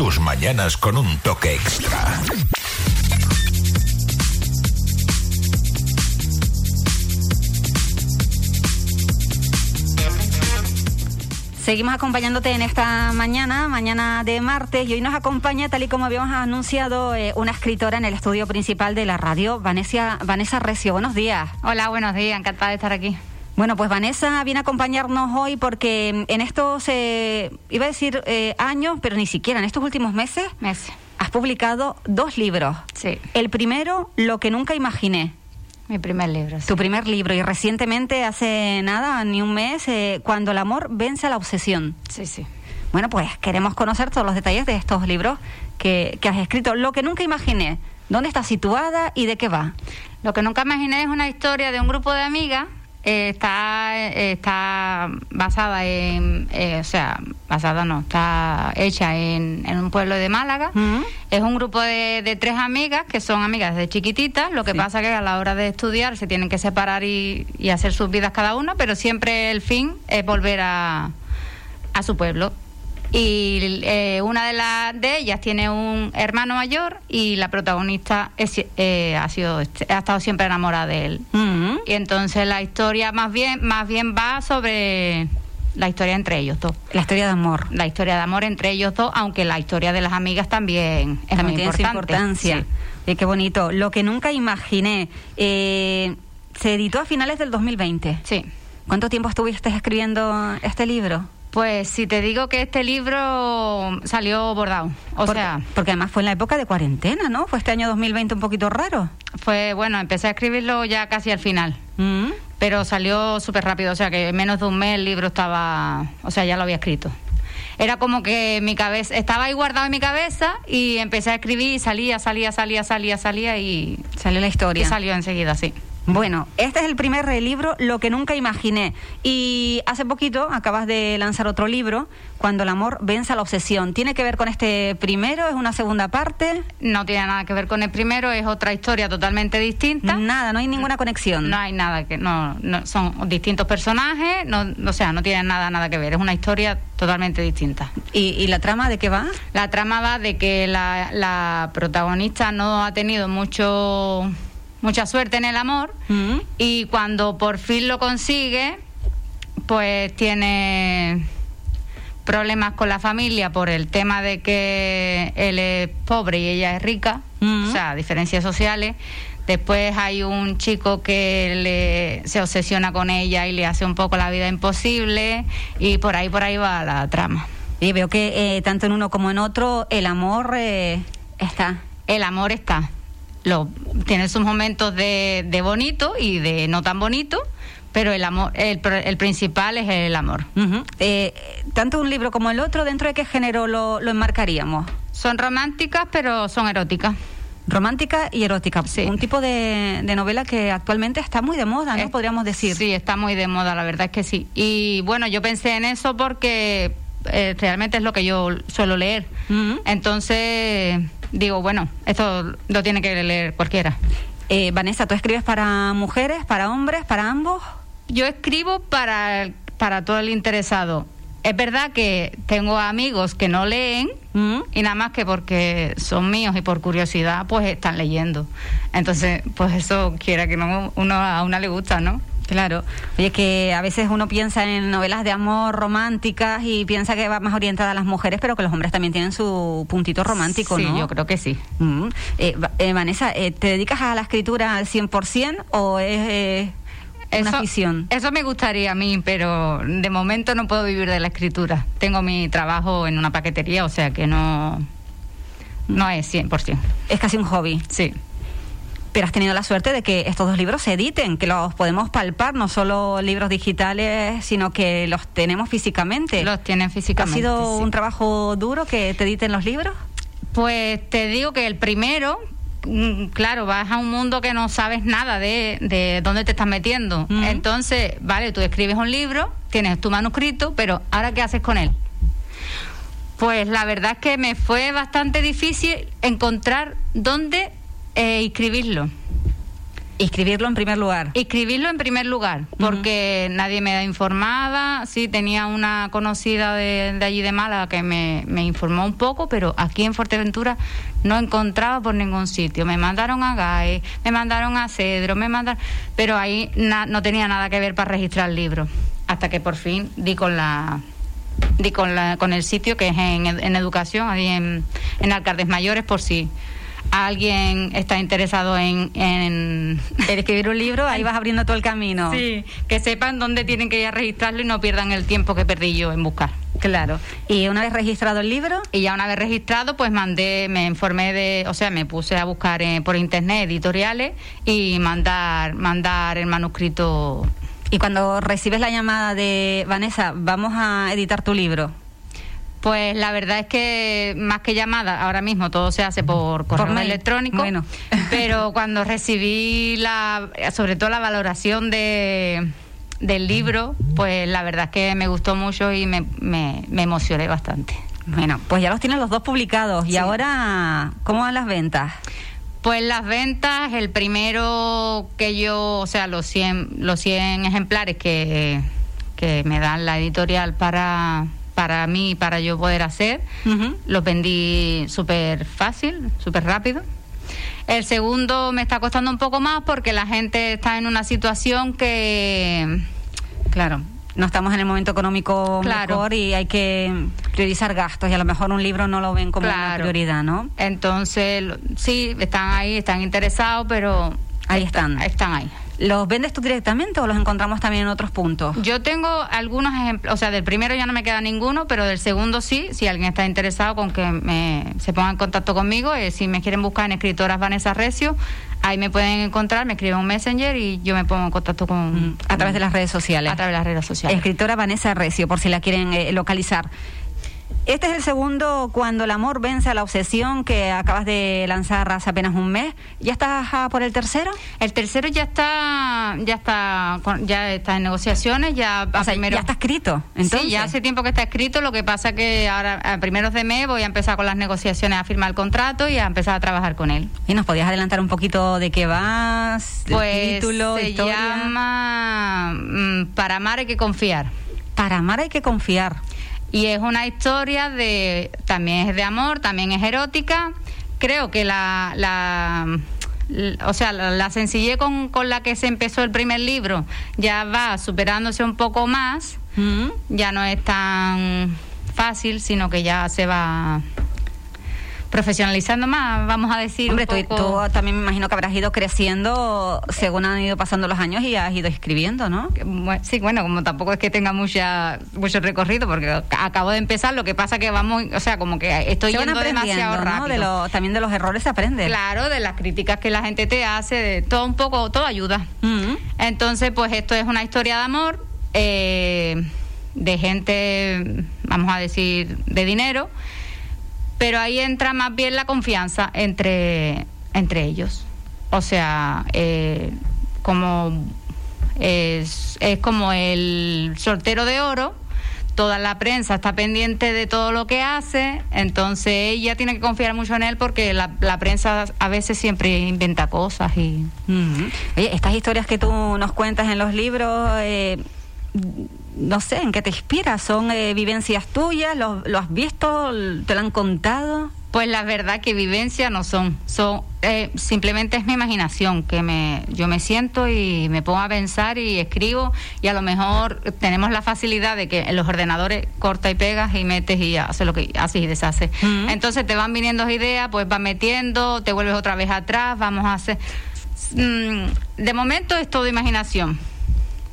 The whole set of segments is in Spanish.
Tus mañanas con un toque extra. Seguimos acompañándote en esta mañana, mañana de martes, y hoy nos acompaña, tal y como habíamos anunciado, eh, una escritora en el estudio principal de la radio, Vanessa, Vanessa Recio. Buenos días. Hola, buenos días, encantada de estar aquí. Bueno, pues Vanessa viene a acompañarnos hoy porque en estos, eh, iba a decir eh, años, pero ni siquiera, en estos últimos meses, Meses. has publicado dos libros. Sí, El primero, Lo que nunca imaginé, mi primer libro. sí. tu primer libro, y recientemente, hace nada, ni un mes, eh, Cuando el amor vence a la obsesión. Sí, sí. Bueno, pues queremos conocer todos los detalles de estos libros que, que has escrito. Lo que nunca imaginé, ¿dónde está situada y de qué va? Lo que nunca imaginé es una historia de un grupo de amigas. Eh, está, está basada en, eh, o sea, basada no, está hecha en, en un pueblo de Málaga. Es un grupo de, de tres amigas que son amigas de chiquititas. Lo que Sí. pasa que a la hora de estudiar se tienen que separar y, y hacer sus vidas cada una, pero siempre el fin es volver a, a su pueblo. Y eh, una de, las de ellas tiene un hermano mayor y la protagonista es, eh, ha sido ha estado siempre enamorada de él. Ujú. Y entonces la historia más bien más bien va sobre la historia entre ellos dos. La historia de amor. La historia de amor entre ellos dos, aunque la historia de las amigas también es También muy tiene su importante. importancia. Sí. Qué bonito. Lo que nunca imaginé. eh, se editó a finales del 2020. Sí. ¿Cuánto tiempo estuviste escribiendo este libro? Pues si te digo que este libro salió bordado, o porque, sea, porque además fue en la época de cuarentena, ¿no? Fue este año 2020 un poquito raro. fue bueno, empecé a escribirlo ya casi al final. Mm. pero salió súper rápido, o sea que en menos de un mes el libro estaba, o sea, ya lo había escrito. Era como que mi cabeza, estaba ahí guardado en mi cabeza y empecé a escribir y salía, salía, salía, salía, salía y, Salió la y historia. salió enseguida, sí. Bueno, este es el primer libro, Lo que nunca imaginé. Y hace poquito acabas de lanzar otro libro, Cuando el amor vence a la obsesión. ¿Tiene que ver con este primero? ¿Es una segunda parte? No tiene nada que ver con el primero, es otra historia totalmente distinta. Nada, no hay ninguna conexión. No hay nada que no, no- son distintos personajes, no, o sea, no tienen nada nada que ver, es una historia totalmente distinta. ¿Y, y la trama de qué va? La trama va de que la, la protagonista no ha tenido mucho mucha suerte en el amor Mm. y cuando por fin lo consigue, pues tiene problemas con la familia por el tema de que él es pobre y ella es rica, Mm. o sea, diferencias sociales. Después hay un chico que le, se obsesiona con ella y le hace un poco la vida imposible y por ahí por ahí va la trama. Y veo que eh, tanto en uno como en otro el amor eh, está. el amor está. Lo, tiene sus momentos de, de bonito y de no tan bonito, pero el amor, el, el principal es el amor. Eh, tanto un libro como el otro, ¿dentro de qué género lo, lo enmarcaríamos? Son románticas, pero son eróticas. Romántica y erótica. Sí. Un tipo de, de novela que actualmente está muy de moda, ¿no? Es- Podríamos decir. Sí, está muy de moda, la verdad es que sí. Y bueno, yo pensé en eso porque eh, realmente es lo que yo suelo leer. Entonces, digo, bueno, esto lo tiene que leer cualquiera. Eh, Vanessa, ¿tú escribes para mujeres, para hombres, para ambos? Yo escribo para, para todo el interesado. Es verdad que tengo amigos que no leen y nada más que porque son míos y por curiosidad pues están leyendo. Entonces, pues eso quiera que no uno a una le gusta, ¿no? Claro. Oye, que a veces uno piensa en novelas de amor románticas y piensa que va más orientada a las mujeres, pero que los hombres también tienen su puntito romántico, sí, ¿no? yo creo que sí. Mm. Eh, eh, Vanessa, eh, ¿te dedicas a la escritura al 100% o es una Eso- afición? Eso me gustaría a mí, pero de momento no puedo vivir de la escritura. Tengo mi trabajo en una paquetería, o sea que no no es 100%. Es casi un hobby. Sí. Pero has tenido la suerte de que estos dos libros se editen, que los podemos palpar, no solo libros digitales, sino que los tenemos físicamente. Los tienen ¿Ha físicamente. sido sí. un trabajo duro que te editen los libros? Pues te digo que el primero, mm, claro, vas a un mundo que no sabes nada de, de dónde te estás metiendo. Entonces, vale, tú escribes un libro, tienes tu manuscrito, pero ¿ahora qué haces con él? Pues la verdad es que me fue bastante difícil encontrar dónde eh, escribirlo. Escribirlo en primer lugar. Escribirlo en primer lugar, porque nadie me da informada. Sí, tenía una conocida de, allí de Málaga que me, informó un poco, pero aquí en Fuerteventura no encontraba por ningún sitio. Me mandaron a GAE, me mandaron a Cedro, me mandaron. Pero ahí no tenía nada que ver para registrar el libro. Hasta que por fin di con la di con, la, con el sitio que es en, en educación, ahí en, en Alcaldes Mayores, por si alguien está interesado en, en, escribir un libro, ahí vas abriendo todo el camino. Sí, que sepan dónde tienen que ir a registrarlo y no pierdan el tiempo que perdí yo en buscar. Claro. Y una vez registrado el libro. Y ya una vez registrado, pues mandé, me informé de, o sea, me puse a buscar eh, por internet editoriales y mandar, mandar el manuscrito. Y cuando recibes la llamada de Vanessa, vamos a editar tu libro, pues la verdad es que más que llamada, ahora mismo todo se hace por correo electrónico. Bueno. Pero cuando recibí la, sobre todo la valoración de, del libro, pues la verdad es que me gustó mucho y me, me, emocioné bastante. Bueno, pues ya los tienen los dos publicados. ¿Y ahora cómo van las ventas? Pues las ventas, el primero que yo, o sea, los 100, los 100 ejemplares que, que me dan la editorial para para mí, para yo poder hacer. Lo vendí súper fácil, súper rápido. El segundo me está costando un poco más porque la gente está en una situación que... Claro, no estamos en el momento económico mejor y hay que priorizar gastos y a lo mejor un libro no lo ven como una prioridad, ¿no? Entonces, sí, están ahí, están interesados, pero... Ahí están. Están ahí. ¿Los vendes tú directamente o los encontramos también en otros puntos? Yo tengo algunos ejemplos, o sea, del primero ya no me queda ninguno, pero del segundo sí, si alguien está interesado con que me, se ponga en contacto conmigo, eh, si me quieren buscar en escritoras Vanessa Recio, ahí me pueden encontrar, me escriben un messenger y yo me pongo en contacto con... Mm, a través de las redes sociales. A través de las redes sociales. Escritora Vanessa Recio, por si la quieren eh, localizar. Este es el segundo Cuando el amor vence a la obsesión que acabas de lanzar hace apenas un mes. ¿Ya estás por el tercero? El tercero ya está ya está ya está en negociaciones, ya ya está escrito. Entonces. Sí, ya hace tiempo que está escrito, lo que pasa que ahora a primeros de mes voy a empezar con las negociaciones a firmar el contrato y a empezar a trabajar con él. ¿Y nos podías adelantar un poquito de qué vas? Pues título, se llama mm, Para amar hay que confiar. Para amar hay que confiar. Y es una historia de, también es de amor, también es erótica. Creo que la, la o sea, la, sencillez con, con, la que se empezó el primer libro ya va superándose un poco más, mm. ya no es tan fácil, sino que ya se va profesionalizando más, vamos a decir. Hombre, Tú, también me imagino que habrás ido creciendo según han ido pasando los años y has ido escribiendo, ¿no? Sí, bueno, como tampoco es que tenga mucha mucho recorrido, porque acabo de empezar, lo que pasa que vamos, o sea, como que estoy yendo demasiado rápido. también de los errores se aprende. Claro, de las críticas que la gente te hace, de todo un poco, todo ayuda. Mm. Entonces, pues esto es una historia de amor. Eh, de gente, vamos a decir, de dinero, pero ahí entra más bien la confianza entre, entre ellos. O sea, eh, como es, es como el soltero de oro, toda la prensa está pendiente de todo lo que hace, entonces ella tiene que confiar mucho en él porque la, la prensa a veces siempre inventa cosas y... Oye, estas historias que tú nos cuentas en los libros, eh, no sé, ¿en qué te inspiras? ¿Son eh, vivencias tuyas? ¿Lo, has visto? ¿Te lo han contado? Pues la verdad que vivencias no son, son eh, simplemente es mi imaginación, que me, yo me siento y me pongo a pensar y escribo y a lo mejor tenemos la facilidad de que en los ordenadores corta y pegas y metes y hace lo que haces y deshaces. Entonces te van viniendo ideas, pues vas metiendo, te vuelves otra vez atrás, vamos a hacer... Mm, de momento es todo imaginación.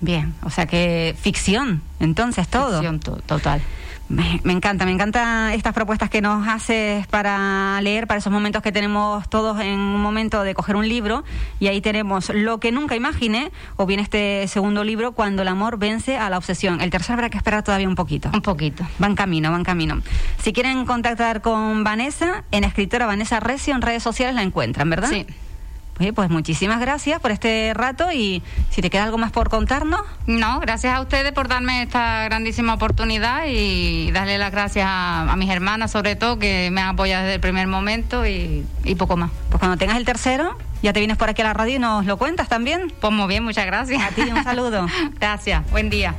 Bien, o sea que ficción, entonces todo. Ficción total. Me, encanta, me encanta estas propuestas que nos haces para leer, para esos momentos que tenemos todos en un momento de coger un libro y ahí tenemos lo que nunca imaginé o bien este segundo libro, Cuando el amor vence a la obsesión. El tercer habrá que esperar todavía un poquito. Un poquito. Van camino, van camino. Si quieren contactar con Vanessa, en escritora Vanessa Recio en redes sociales la encuentran, ¿verdad? Sí. Oye, pues muchísimas gracias por este rato y si te queda algo más por contarnos. No, gracias a ustedes por darme esta grandísima oportunidad y darle las gracias a, mis hermanas sobre todo que me han apoyado desde el primer momento y, y poco más. Pues cuando tengas el tercero, ya te vienes por aquí a la radio y nos lo cuentas también. Pues muy bien, muchas gracias. A ti un saludo. gracias, buen día.